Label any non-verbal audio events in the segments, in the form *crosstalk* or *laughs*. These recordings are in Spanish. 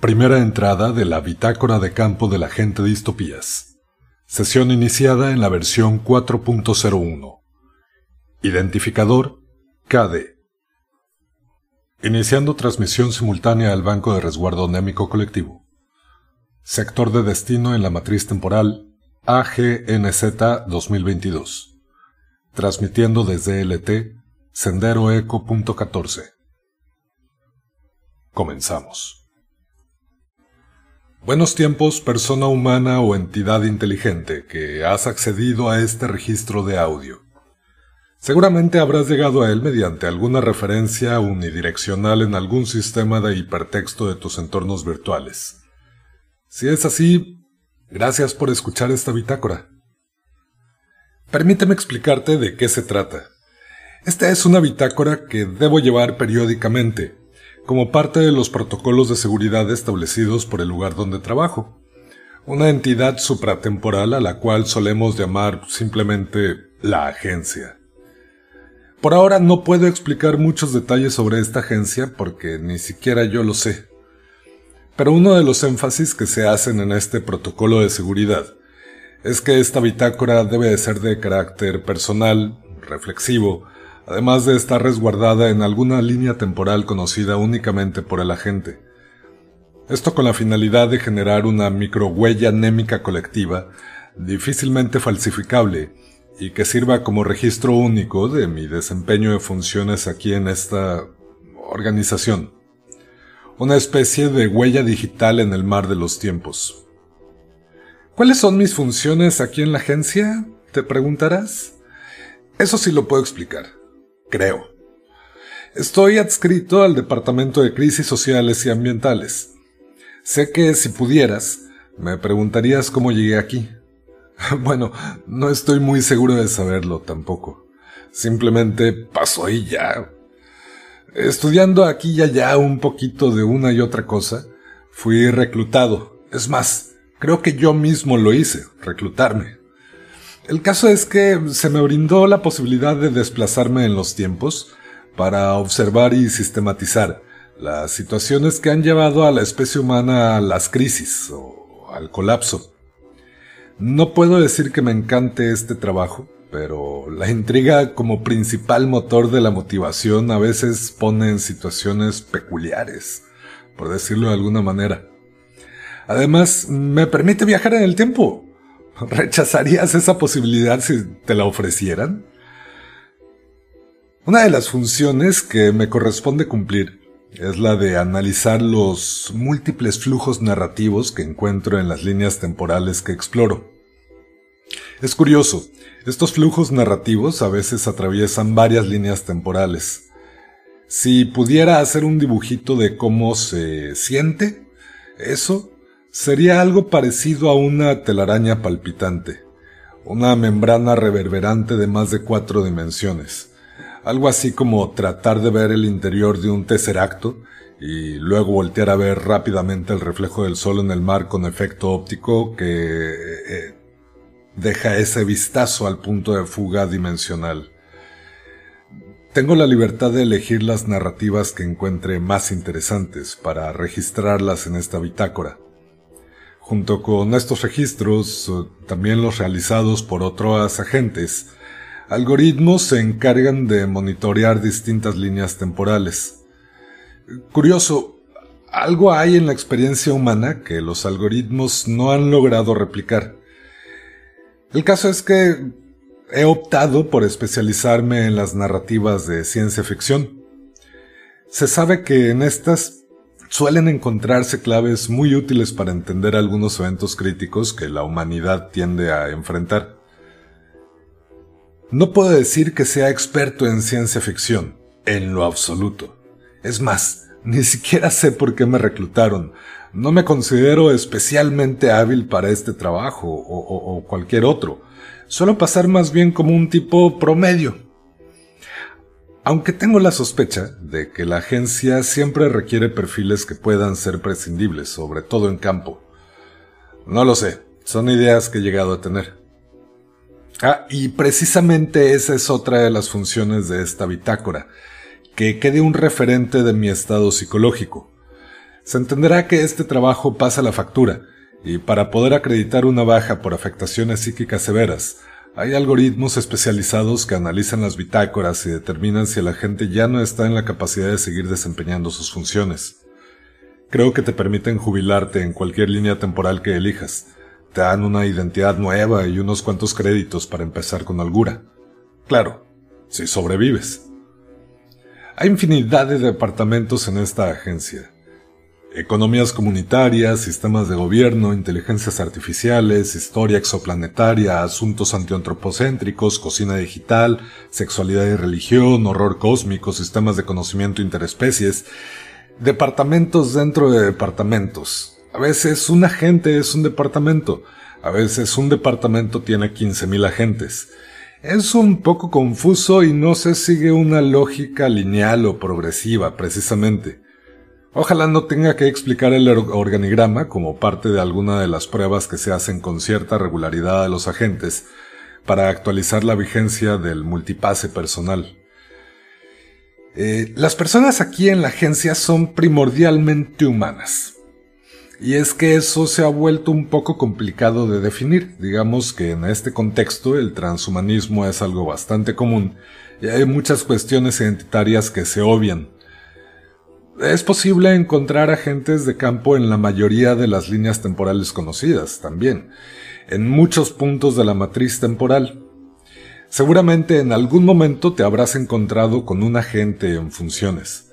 Primera entrada de la Bitácora de Campo de la Gente Distopías. Sesión iniciada en la versión 4.01. Identificador KD. Iniciando transmisión simultánea al Banco de Resguardo Némico Colectivo. Sector de destino en la matriz temporal AGNZ 2022. Transmitiendo desde LT Sendero Eco Comenzamos. Buenos tiempos, persona humana o entidad inteligente que has accedido a este registro de audio. Seguramente habrás llegado a él mediante alguna referencia unidireccional en algún sistema de hipertexto de tus entornos virtuales. Si es así, gracias por escuchar esta bitácora. Permíteme explicarte de qué se trata. Esta es una bitácora que debo llevar periódicamente, como parte de los protocolos de seguridad establecidos por el lugar donde trabajo, una entidad supratemporal a la cual solemos llamar simplemente la agencia. Por ahora no puedo explicar muchos detalles sobre esta agencia porque ni siquiera yo lo sé. Pero uno de los énfasis que se hacen en este protocolo de seguridad es que esta bitácora debe de ser de carácter personal, reflexivo, además de estar resguardada en alguna línea temporal conocida únicamente por el agente. Esto con la finalidad de generar una microhuella anémica colectiva, difícilmente falsificable, y que sirva como registro único de mi desempeño de funciones aquí en esta organización. Una especie de huella digital en el mar de los tiempos. ¿Cuáles son mis funciones aquí en la agencia? Te preguntarás. Eso sí lo puedo explicar creo. Estoy adscrito al Departamento de Crisis Sociales y Ambientales. Sé que si pudieras, me preguntarías cómo llegué aquí. *laughs* Bueno, no estoy muy seguro de saberlo tampoco. Simplemente pasó y ya. Estudiando aquí y allá un poquito de una y otra cosa, fui reclutado. Es más, creo que yo mismo lo hice, reclutarme. El caso es que se me brindó la posibilidad de desplazarme en los tiempos para observar y sistematizar las situaciones que han llevado a la especie humana a las crisis o al colapso. No puedo decir que me encante este trabajo, pero la intriga como principal motor de la motivación a veces pone en situaciones peculiares, por decirlo de alguna manera. Además, me permite viajar en el tiempo, *laughs* ¿Rechazarías esa posibilidad si te la ofrecieran? Una de las funciones que me corresponde cumplir es la de analizar los múltiples flujos narrativos que encuentro en las líneas temporales que exploro. Es curioso, estos flujos narrativos a veces atraviesan varias líneas temporales. Si pudiera hacer un dibujito de cómo se siente eso, Sería algo parecido a una telaraña palpitante, una membrana reverberante de más de cuatro dimensiones, algo así como tratar de ver el interior de un tesseracto y luego voltear a ver rápidamente el reflejo del sol en el mar con efecto óptico que eh, deja ese vistazo al punto de fuga dimensional. Tengo la libertad de elegir las narrativas que encuentre más interesantes para registrarlas en esta bitácora. Junto con estos registros, eh, también los realizados por otros agentes, algoritmos se encargan de monitorear distintas líneas temporales. Curioso, algo hay en la experiencia humana que los algoritmos no han logrado replicar. El caso es que he optado por especializarme en las narrativas de ciencia ficción. Se sabe que en estas suelen encontrarse claves muy útiles para entender algunos eventos críticos que la humanidad tiende a enfrentar. No puedo decir que sea experto en ciencia ficción, en lo absoluto. Es más, ni siquiera sé por qué me reclutaron. No me considero especialmente hábil para este trabajo o, cualquier otro. Suelo pasar más bien como un tipo promedio, aunque tengo la sospecha de que la agencia siempre requiere perfiles que puedan ser prescindibles, sobre todo en campo. No lo sé, son ideas que he llegado a tener. Ah, y precisamente esa es otra de las funciones de esta bitácora, que quede un referente de mi estado psicológico. se entenderá que este trabajo pasa la factura, y para poder acreditar una baja por afectaciones psíquicas severas, hay algoritmos especializados que analizan las bitácoras y determinan si el agente ya no está en la capacidad de seguir desempeñando sus funciones. Creo que te permiten jubilarte en cualquier línea temporal que elijas. Te dan una identidad nueva y unos cuantos créditos para empezar con holgura. Claro, si sobrevives. Hay infinidad de departamentos en esta agencia. Economías comunitarias, sistemas de gobierno, inteligencias artificiales, historia exoplanetaria, asuntos antiantropocéntricos, cocina digital, sexualidad y religión, horror cósmico, sistemas de conocimiento interespecies, departamentos dentro de departamentos. A veces un agente es un departamento, a veces un departamento tiene 15.000 agentes. Es un poco confuso y no se sigue una lógica lineal o progresiva, precisamente. Ojalá no tenga que explicar el organigrama como parte de alguna de las pruebas que se hacen con cierta regularidad a los agentes para actualizar la vigencia del multipase personal. Eh, las personas aquí en la agencia son primordialmente humanas. Y es que eso se ha vuelto un poco complicado de definir. Digamos que en este contexto el transhumanismo es algo bastante común y hay muchas cuestiones identitarias que se obvian es posible encontrar agentes de campo en la mayoría de las líneas temporales conocidas también, en muchos puntos de la matriz temporal. Seguramente en algún momento te habrás encontrado con un agente en funciones.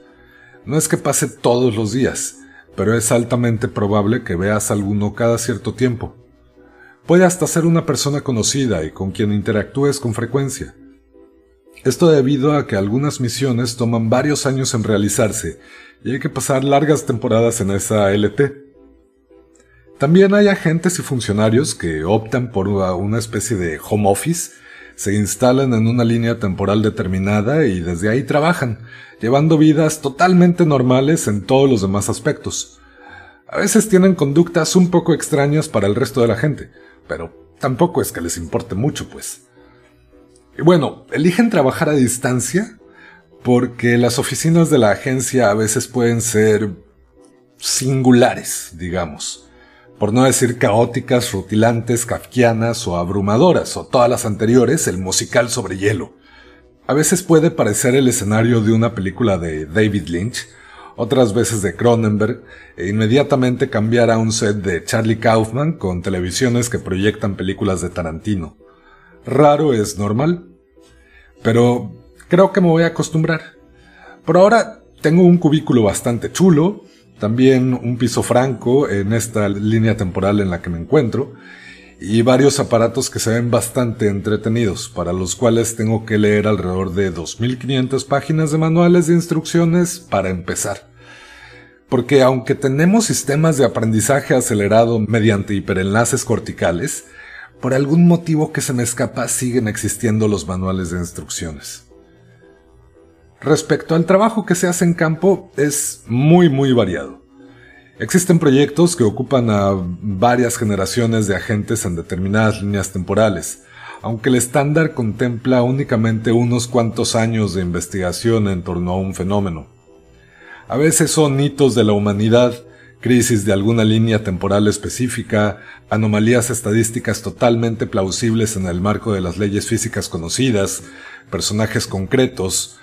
No es que pase todos los días, pero es altamente probable que veas alguno cada cierto tiempo. Puede hasta ser una persona conocida y con quien interactúes con frecuencia. Esto debido a que algunas misiones toman varios años en realizarse y hay que pasar largas temporadas en esa LT. También hay agentes y funcionarios que optan por una especie de home office, se instalan en una línea temporal determinada y desde ahí trabajan, llevando vidas totalmente normales en todos los demás aspectos. A veces tienen conductas un poco extrañas para el resto de la gente, pero tampoco es que les importe mucho, pues. Bueno, eligen trabajar a distancia porque las oficinas de la agencia a veces pueden ser singulares, digamos, por no decir caóticas, rutilantes, kafkianas o abrumadoras, o todas las anteriores, el musical sobre hielo. A veces puede parecer el escenario de una película de David Lynch, otras veces de Cronenberg, e inmediatamente cambiar a un set de Charlie Kaufman con televisiones que proyectan películas de Tarantino. Raro es normal, pero Creo que me voy a acostumbrar. Por ahora tengo un cubículo bastante chulo, también un piso franco en esta línea temporal en la que me encuentro, y varios aparatos que se ven bastante entretenidos, para los cuales tengo que leer alrededor de 2.500 páginas de manuales de instrucciones para empezar. Porque aunque tenemos sistemas de aprendizaje acelerado mediante hiperenlaces corticales, por algún motivo que se me escapa siguen existiendo los manuales de instrucciones. Respecto al trabajo que se hace en campo, es muy muy variado. Existen proyectos que ocupan a varias generaciones de agentes en determinadas líneas temporales, aunque el estándar contempla únicamente unos cuantos años de investigación en torno a un fenómeno. A veces son hitos de la humanidad, crisis de alguna línea temporal específica, anomalías estadísticas totalmente plausibles en el marco de las leyes físicas conocidas, personajes concretos,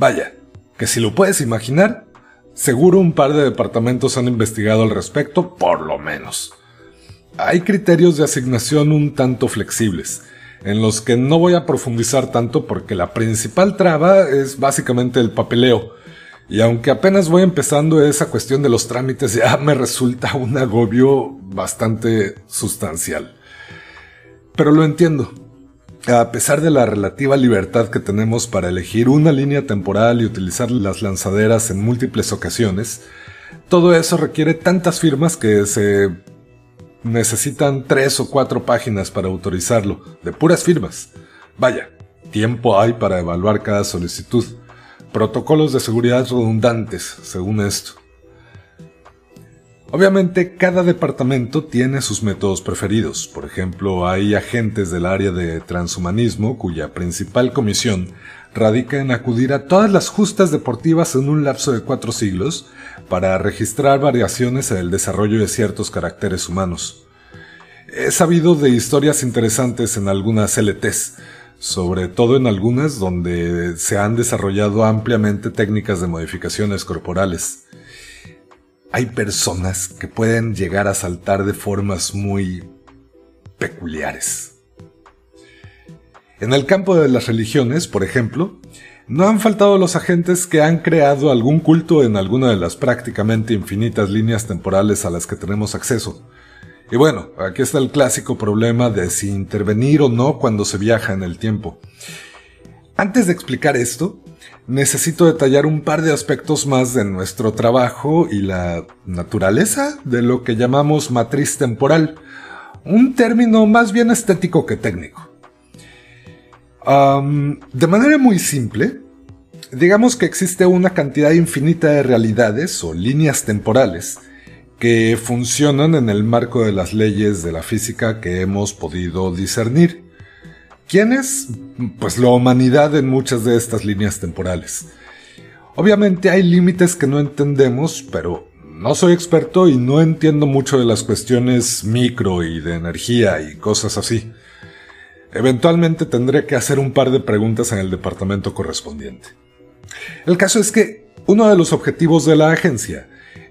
Vaya, que si lo puedes imaginar, seguro un par de departamentos han investigado al respecto, por lo menos. Hay criterios de asignación un tanto flexibles, en los que no voy a profundizar tanto porque la principal traba es básicamente el papeleo, y aunque apenas voy empezando esa cuestión de los trámites ya me resulta un agobio bastante sustancial. Pero lo entiendo, a pesar de la relativa libertad que tenemos para elegir una línea temporal y utilizar las lanzaderas en múltiples ocasiones, todo eso requiere tantas firmas que se necesitan tres o cuatro páginas para autorizarlo, de puras firmas. Vaya, tiempo hay para evaluar cada solicitud. Protocolos de seguridad redundantes, según esto. Obviamente cada departamento tiene sus métodos preferidos. Por ejemplo, hay agentes del área de transhumanismo cuya principal comisión radica en acudir a todas las justas deportivas en un lapso de cuatro siglos para registrar variaciones en el desarrollo de ciertos caracteres humanos. He sabido de historias interesantes en algunas LTs, sobre todo en algunas donde se han desarrollado ampliamente técnicas de modificaciones corporales. Hay personas que pueden llegar a saltar de formas muy peculiares. En el campo de las religiones, por ejemplo, no han faltado los agentes que han creado algún culto en alguna de las prácticamente infinitas líneas temporales a las que tenemos acceso. Y bueno, aquí está el clásico problema de si intervenir o no cuando se viaja en el tiempo. Antes de explicar esto, necesito detallar un par de aspectos más de nuestro trabajo y la naturaleza de lo que llamamos matriz temporal, un término más bien estético que técnico de manera muy simple, digamos que existe una cantidad infinita de realidades o líneas temporales que funcionan en el marco de las leyes de la física que hemos podido discernir. ¿Quiénes? Pues la humanidad en muchas de estas líneas temporales. Obviamente hay límites que no entendemos, pero no soy experto y no entiendo mucho de las cuestiones micro y de energía y cosas así. Eventualmente tendré que hacer un par de preguntas en el departamento correspondiente. El caso es que uno de los objetivos de la agencia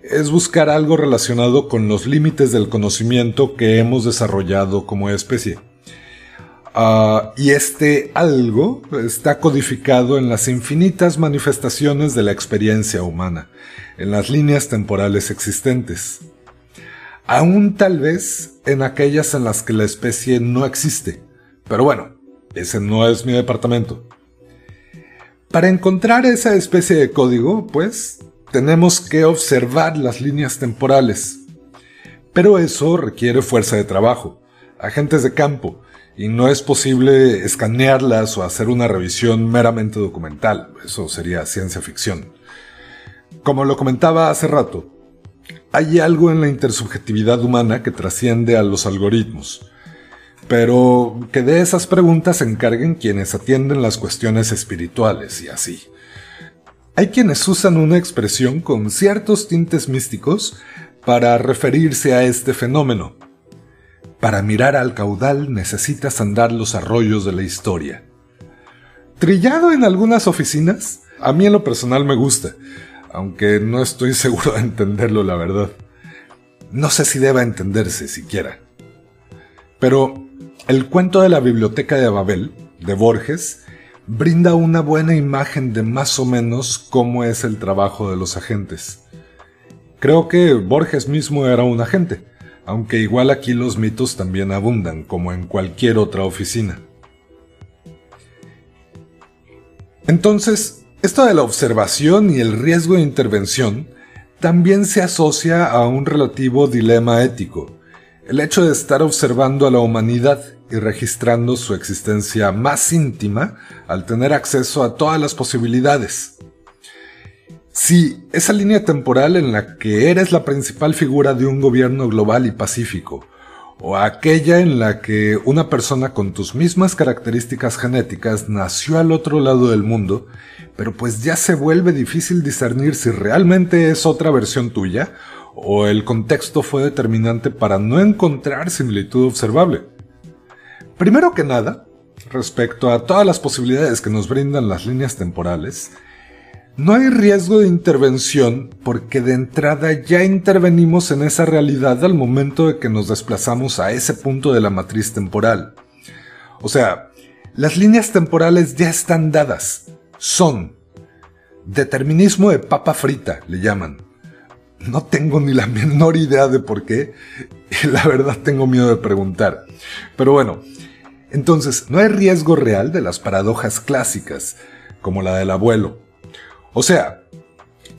es buscar algo relacionado con los límites del conocimiento que hemos desarrollado como especie. Ah, y este algo está codificado en las infinitas manifestaciones de la experiencia humana, en las líneas temporales existentes. Aún tal vez en aquellas en las que la especie no existe pero bueno, ese no es mi departamento. Para encontrar esa especie de código, pues, tenemos que observar las líneas temporales. Pero eso requiere fuerza de trabajo, agentes de campo, y no es posible escanearlas o hacer una revisión meramente documental. Eso sería ciencia ficción. Como lo comentaba hace rato, hay algo en la intersubjetividad humana que trasciende a los algoritmos pero que de esas preguntas se encarguen quienes atienden las cuestiones espirituales y así. Hay quienes usan una expresión con ciertos tintes místicos para referirse a este fenómeno. Para mirar al caudal necesitas andar los arroyos de la historia. Trillado en algunas oficinas, a mí en lo personal me gusta, aunque no estoy *laughs* seguro de entenderlo la verdad. No sé si deba entenderse siquiera. Pero el cuento de la biblioteca de Babel, de Borges, brinda una buena imagen de más o menos cómo es el trabajo de los agentes. Creo que Borges mismo era un agente, aunque igual aquí los mitos también abundan, como en cualquier otra oficina. Entonces, esto de la observación y el riesgo de intervención también se asocia a un relativo dilema ético, el hecho de estar observando a la humanidad y registrando su existencia más íntima al tener acceso a todas las posibilidades. Si esa línea temporal en la que eres la principal figura de un gobierno global y pacífico, o aquella en la que una persona con tus mismas características genéticas nació al otro lado del mundo, pero pues ya se vuelve difícil discernir si realmente es otra versión tuya, o el contexto fue determinante para no encontrar similitud observable. Primero que nada, respecto a todas las posibilidades que nos brindan las líneas temporales, no hay riesgo de intervención porque de entrada ya intervenimos en esa realidad al momento de que nos desplazamos a ese punto de la matriz temporal. O sea, las líneas temporales ya están dadas. Son determinismo de papa frita, le llaman. No tengo ni la *laughs* menor idea de por qué. *laughs* La verdad tengo miedo de preguntar. Pero bueno, entonces, no hay riesgo real de las paradojas clásicas, como la del abuelo. O sea,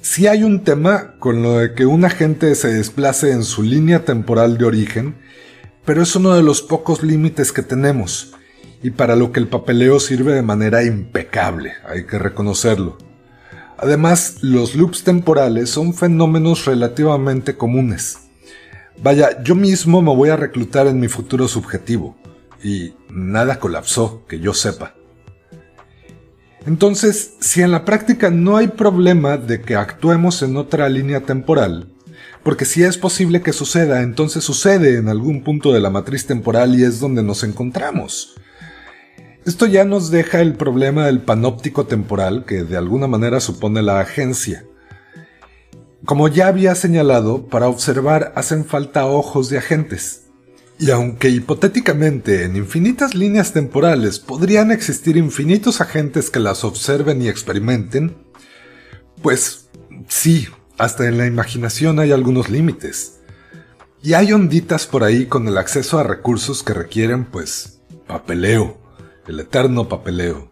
si hay un tema con lo de que un agente se desplace en su línea temporal de origen, pero es uno de los pocos límites que tenemos, y para lo que el papeleo sirve de manera impecable, hay que reconocerlo. Además, los loops temporales son fenómenos relativamente comunes. Vaya, yo mismo me voy a reclutar en mi futuro subjetivo y nada colapsó, que yo sepa. Entonces, si en la práctica no hay problema de que actuemos en otra línea temporal, porque si es posible que suceda, entonces sucede en algún punto de la matriz temporal y es donde nos encontramos. Esto ya nos deja el problema del panóptico temporal que de alguna manera supone la agencia. Como ya había señalado, para observar hacen falta ojos de agentes. Y aunque hipotéticamente en infinitas líneas temporales podrían existir infinitos agentes que las observen y experimenten, pues sí, hasta en la imaginación hay algunos límites. Y hay onditas por ahí con el acceso a recursos que requieren, pues, papeleo, el eterno papeleo.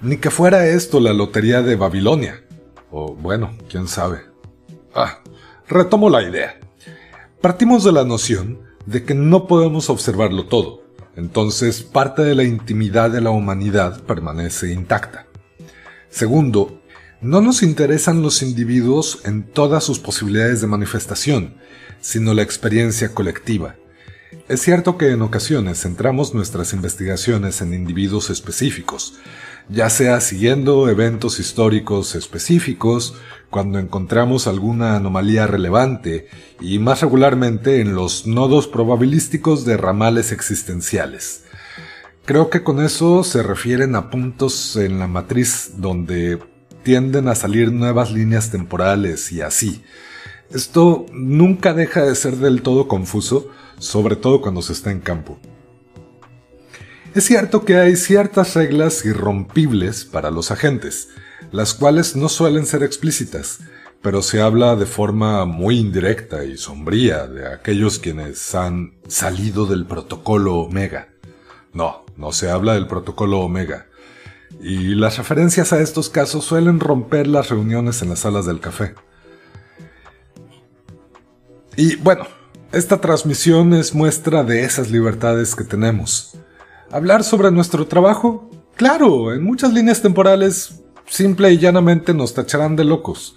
Ni que fuera esto la lotería de Babilonia. O bueno, quién sabe. Ah, retomo la idea. Partimos de la noción de que no podemos observarlo todo, entonces parte de la intimidad de la humanidad permanece intacta. Segundo, no nos interesan los individuos en todas sus posibilidades de manifestación, sino la experiencia colectiva. Es cierto que en ocasiones centramos nuestras investigaciones en individuos específicos, ya sea siguiendo eventos históricos específicos, cuando encontramos alguna anomalía relevante y más regularmente en los nodos probabilísticos de ramales existenciales. Creo que con eso se refieren a puntos en la matriz donde tienden a salir nuevas líneas temporales y así. Esto nunca deja de ser del todo confuso, sobre todo cuando se está en campo. Es cierto que hay ciertas reglas irrompibles para los agentes, las cuales no suelen ser explícitas, pero se habla de forma muy indirecta y sombría de aquellos quienes han salido del protocolo Omega. No, no se habla del protocolo Omega, y las referencias a estos casos suelen romper las reuniones en las salas del café. Y bueno, esta transmisión es muestra de esas libertades que tenemos. Hablar sobre nuestro trabajo, claro, en muchas líneas temporales simple y llanamente nos tacharán de locos.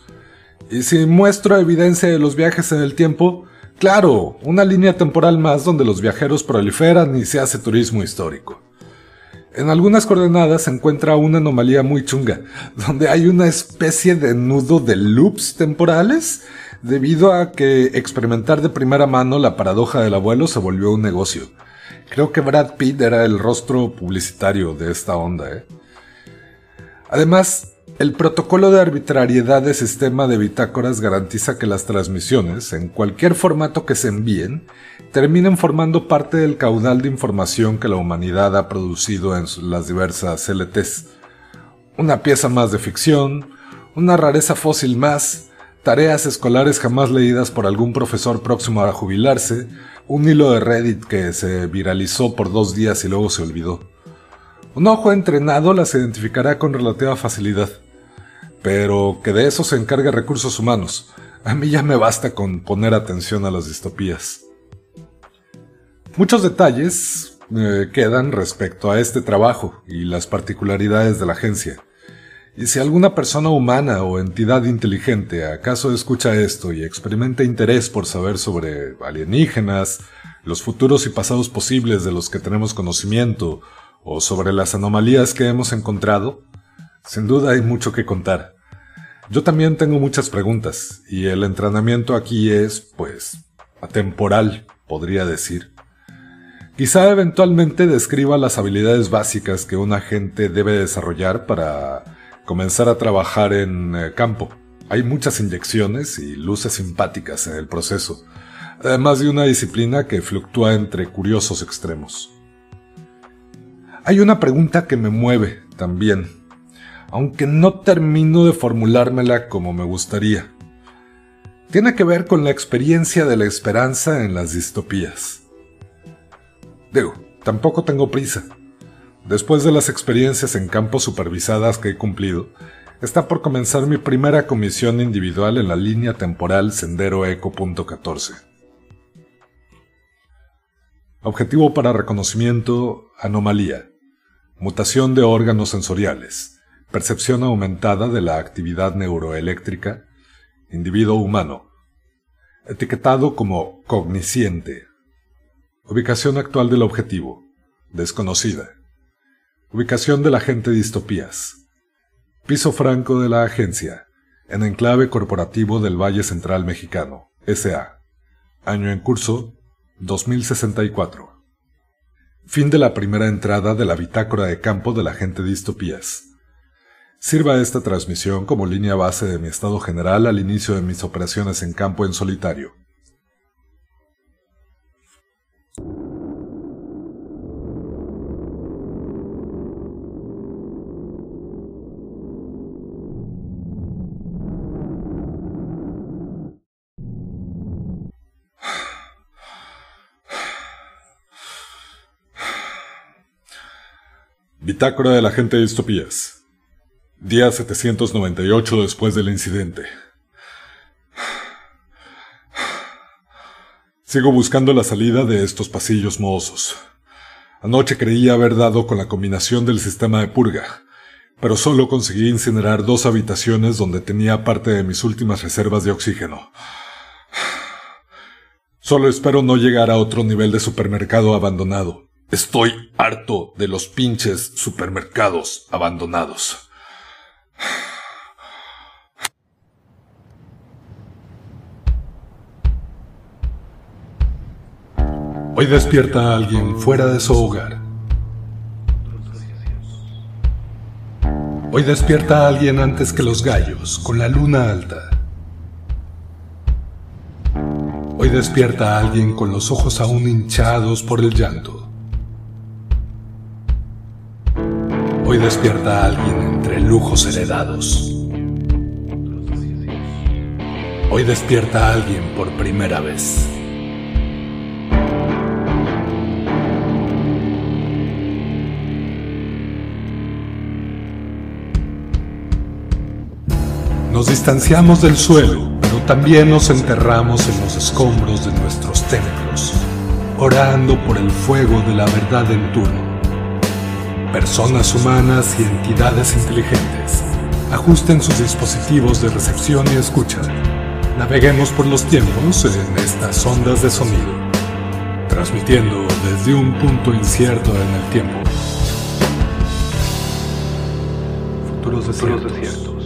Y si muestro evidencia de los viajes en el tiempo, claro, una línea temporal más donde los viajeros proliferan y se hace turismo histórico. En algunas coordenadas se encuentra una anomalía muy chunga, *laughs* donde hay una especie de nudo de loops temporales, debido a que experimentar de primera mano la paradoja del abuelo se volvió un negocio. Creo que Brad Pitt era el rostro publicitario de esta onda. ¿eh? Además, el protocolo de arbitrariedad de sistema de bitácoras garantiza que las transmisiones, en cualquier formato que se envíen, terminen formando parte del caudal de información que la humanidad ha producido en las diversas LTs. Una pieza más de ficción, una rareza fósil más, tareas escolares jamás leídas por algún profesor próximo a jubilarse, un hilo de Reddit que se viralizó por dos días y luego se olvidó. Un ojo entrenado las identificará con relativa facilidad pero que de eso se encargue recursos humanos. A mí ya me basta con poner atención a las distopías. Muchos detalles eh, quedan respecto a este trabajo y las particularidades de la agencia. Y si alguna persona humana o entidad inteligente acaso escucha esto y experimenta interés por saber sobre alienígenas, los futuros y pasados posibles de los que tenemos conocimiento, o sobre las anomalías que hemos encontrado, sin duda hay mucho que contar. Yo también tengo muchas preguntas y el entrenamiento aquí es, pues, atemporal, podría decir. Quizá eventualmente describa las habilidades básicas que un agente debe desarrollar para comenzar a trabajar en eh, campo. Hay muchas inyecciones y luces simpáticas en el proceso, además de una disciplina que fluctúa entre curiosos extremos. Hay una pregunta que me mueve también aunque no termino de formulármela como me gustaría. Tiene que ver con la experiencia de la esperanza en las distopías. Digo, tampoco tengo prisa. Después de las experiencias en campos supervisadas que he cumplido, está por comenzar mi primera comisión individual en la línea temporal Sendero Eco.14. Objetivo para reconocimiento, anomalía, mutación de órganos sensoriales, percepción aumentada de la actividad neuroeléctrica, individuo humano, etiquetado como cogniciente, ubicación actual del objetivo, desconocida, Ubicación de la gente Distopías. Piso franco de la agencia, en enclave corporativo del Valle Central Mexicano, SA. Año en curso, 2064. Fin de la primera entrada de la bitácora de campo de la gente Distopías. Sirva esta transmisión como línea base de mi estado general al inicio de mis operaciones en campo en solitario. Bitácora de la gente de distopías. Día 798 después del incidente. Sigo buscando la salida de estos pasillos mohosos. Anoche creía haber dado con la combinación del sistema de purga, pero solo conseguí incinerar dos habitaciones donde tenía parte de mis últimas reservas de oxígeno. Solo espero no llegar a otro nivel de supermercado abandonado. Estoy harto de los pinches supermercados abandonados. Hoy despierta a alguien fuera de su hogar. Hoy despierta a alguien antes que los gallos, con la luna alta. Hoy despierta a alguien con los ojos aún hinchados por el llanto. Hoy despierta a alguien entre lujos heredados. Hoy despierta a alguien por primera vez. Nos distanciamos del suelo, pero también nos enterramos en los escombros de nuestros templos, orando por el fuego de la verdad en turno personas humanas y entidades inteligentes. Ajusten sus dispositivos de recepción y escucha. Naveguemos por los tiempos en estas ondas de sonido, transmitiendo desde un punto incierto en el tiempo. Futuros desiertos.